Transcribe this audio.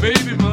baby.